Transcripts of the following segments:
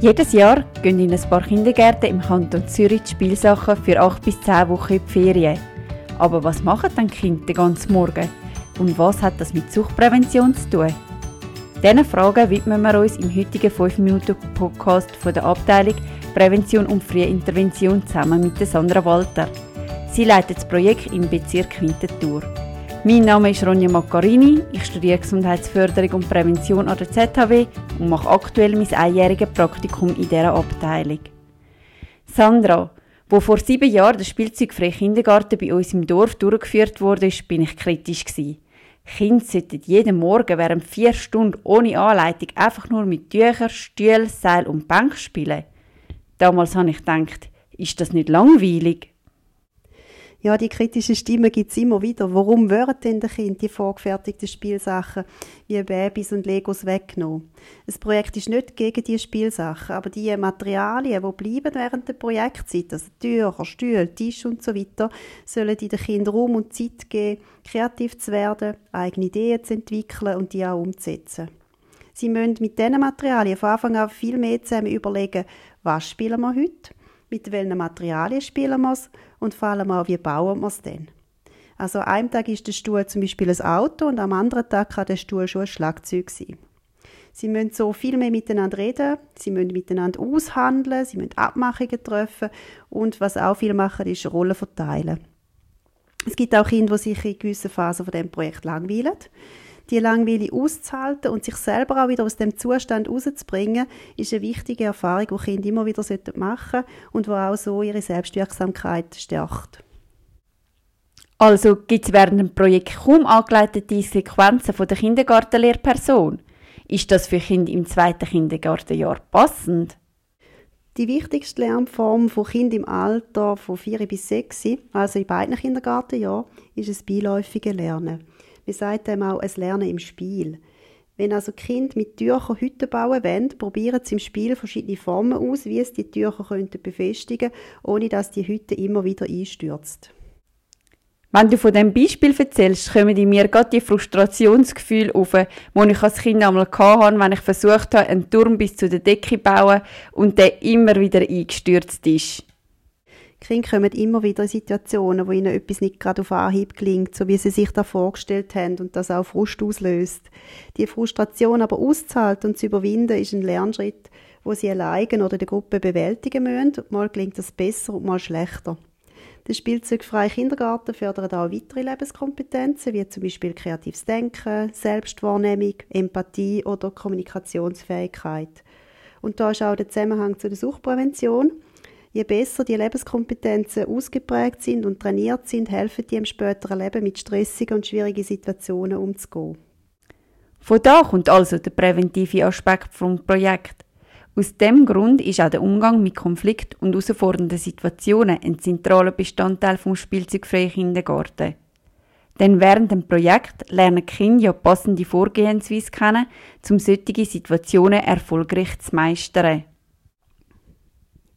Jedes Jahr gehen in ein paar Kindergärten im Kanton Zürich die Spielsachen für 8 bis 10 Wochen in die Ferien. Aber was machen dann Kinder den ganzen Morgen? Und was hat das mit Suchtprävention zu tun? Diesen Fragen widmen wir uns im heutigen 5-Minuten-Podcast von der Abteilung Prävention und Frühe Intervention zusammen mit Sandra Walter. Sie leitet das Projekt im Bezirk Winterthur. Mein Name ist Ronja Maccarini, ich studiere Gesundheitsförderung und Prävention an der ZHW und mache aktuell mein einjähriges Praktikum in dieser Abteilung. Sandra, wo vor sieben Jahren der spielzeugfreie Kindergarten bei uns im Dorf durchgeführt wurde, bin ich kritisch gewesen. Kinder sollten jeden Morgen während vier Stunden ohne Anleitung einfach nur mit Tüchern, Stühlen, Seil und Bank spielen. Damals habe ich gedacht, ist das nicht langweilig? Ja, die kritischen Stimmen gibt's immer wieder. Warum werden denn den Kindern die vorgefertigten Spielsachen wie Babys und Legos weggenommen? Das Projekt ist nicht gegen die Spielsachen, aber die Materialien, die bleiben während der Projektzeit, also Tücher, Stühle, Tisch und so weiter, sollen den Kindern Raum und Zeit geben, kreativ zu werden, eigene Ideen zu entwickeln und die auch umzusetzen. Sie müssen mit diesen Materialien von Anfang an viel mehr zusammen überlegen, was spielen wir heute, mit welchen Materialien spielen wir es und vor allem auch, wie bauen wir es denn. Also an einem Tag ist der Stuhl zum Beispiel ein Auto und am anderen Tag kann der Stuhl schon ein Schlagzeug sein. Sie müssen so viel mehr miteinander reden, sie müssen miteinander aushandeln, sie müssen Abmachungen treffen und was auch viel machen, ist Rollen verteilen. Es gibt auch Kinder, die sich in gewissen Phasen von dem Projekt langweilen die Langweile auszuhalten und sich selber auch wieder aus dem Zustand rauszubringen, ist eine wichtige Erfahrung, die Kinder immer wieder machen sollten und die auch so ihre Selbstwirksamkeit stärkt. Also gibt es während dem Projekt kaum angeleitete Sequenzen von der Kindergartenlehrperson. Ist das für Kinder im zweiten Kindergartenjahr passend? Die wichtigste Lernform von Kindern im Alter von 4 bis 6, also in beiden Kindergartenjahren, ist das beiläufige Lernen. Wir sagen dem auch ein Lernen im Spiel. Wenn also Kind mit Tüchern Hütten bauen wollen, probieren sie im Spiel verschiedene Formen aus, wie es die Tücher könnten befestigen ohne dass die Hütte immer wieder einstürzt. Wenn du von dem Beispiel erzählst, kommen in mir gerade die Frustrationsgefühle auf, die ich als Kind einmal hatte, wenn ich versucht habe, einen Turm bis zu der Decke zu bauen und der immer wieder eingestürzt ist. Kinder kommen immer wieder in Situationen, wo ihnen etwas nicht gerade auf Anhieb gelingt, so wie sie sich da vorgestellt haben und das auch Frust auslöst. Die Frustration aber auszuhalten und zu überwinden, ist ein Lernschritt, wo sie alleine oder der Gruppe bewältigen müssen. Mal gelingt das besser und mal schlechter. Der spielzeugfreie Kindergarten fördert auch weitere Lebenskompetenzen, wie zum Beispiel kreatives Denken, Selbstwahrnehmung, Empathie oder Kommunikationsfähigkeit. Und da ist auch der Zusammenhang zu der Suchtprävention. Je besser die Lebenskompetenzen ausgeprägt sind und trainiert sind, helfen die im späteren Leben mit stressigen und schwierigen Situationen umzugehen. Von da kommt also der präventive Aspekt vom Projekt. Aus dem Grund ist auch der Umgang mit Konflikt und herausfordernden Situationen ein zentraler Bestandteil vom spielzeugfreien Kindergarten. Denn während dem Projekt lernen die Kinder ja passende Vorgehensweise kennen, um solche Situationen erfolgreich zu meistern.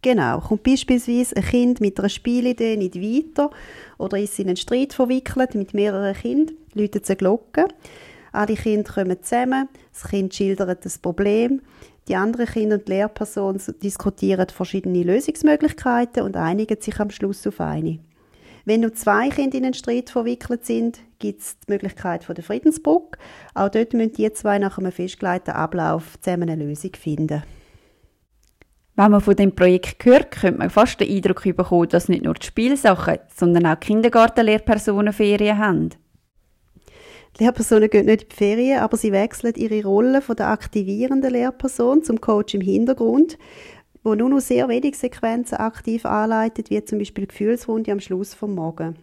Genau, kommt beispielsweise ein Kind mit einer Spielidee nicht weiter oder ist in einen Streit verwickelt mit mehreren Kindern, läutet eine Glocke. Alle Kinder kommen zusammen, das Kind schildert das Problem, die anderen Kinder und die Lehrperson diskutieren verschiedene Lösungsmöglichkeiten und einigen sich am Schluss auf eine. Wenn nur zwei Kinder in einen Streit verwickelt sind, gibt es die Möglichkeit von der Friedensbrücke. Auch dort müssen die zwei nach einem festgelegten Ablauf zusammen eine Lösung finden. Wenn man von dem Projekt hört, könnte man fast den Eindruck bekommen, dass nicht nur die Spielsachen, sondern auch Kindergartenlehrpersonen Ferien haben. Die Lehrpersonen gehen nicht in die Ferien, aber sie wechseln ihre Rolle von der aktivierenden Lehrperson zum Coach im Hintergrund, wo nur noch sehr wenig Sequenzen aktiv anleitet, wie zum Beispiel Gefühlsrunde am Schluss vom Morgen.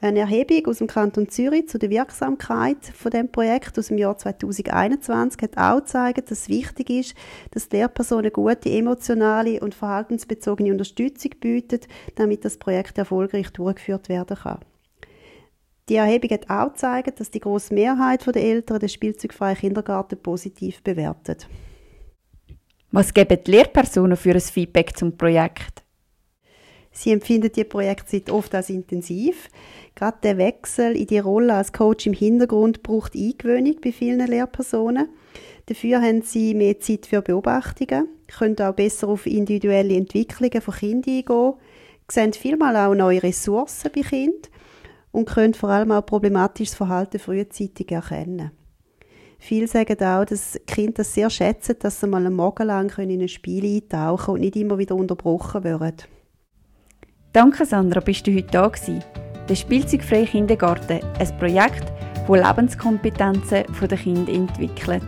Eine Erhebung aus dem Kanton Zürich zu der Wirksamkeit von dem Projekt aus dem Jahr 2021 hat auch gezeigt, dass es wichtig ist, dass Lehrpersonen gute emotionale und verhaltensbezogene Unterstützung bieten, damit das Projekt erfolgreich durchgeführt werden kann. Die Erhebung hat auch gezeigt, dass die grosse Mehrheit der Eltern den spielzeugfreien Kindergarten positiv bewertet. Was geben die Lehrpersonen für ein Feedback zum Projekt? Sie empfinden die Projektzeit oft als intensiv. Gerade der Wechsel in die Rolle als Coach im Hintergrund braucht Eingewöhnung bei vielen Lehrpersonen. Dafür haben sie mehr Zeit für Beobachtungen, können auch besser auf individuelle Entwicklungen von Kindern eingehen, sehen vielmal auch neue Ressourcen bei Kindern und können vor allem auch problematisches Verhalten frühzeitig erkennen. Viele sagen auch, dass Kinder das sehr schätzen, dass sie mal einen Morgen lang in ein Spiel eintauchen und nicht immer wieder unterbrochen werden. Danke Sandra, bist du heute da gewesen. Der Spielzeugfreie Kindergarten, ein Projekt, das Lebenskompetenzen der Kinder entwickelt.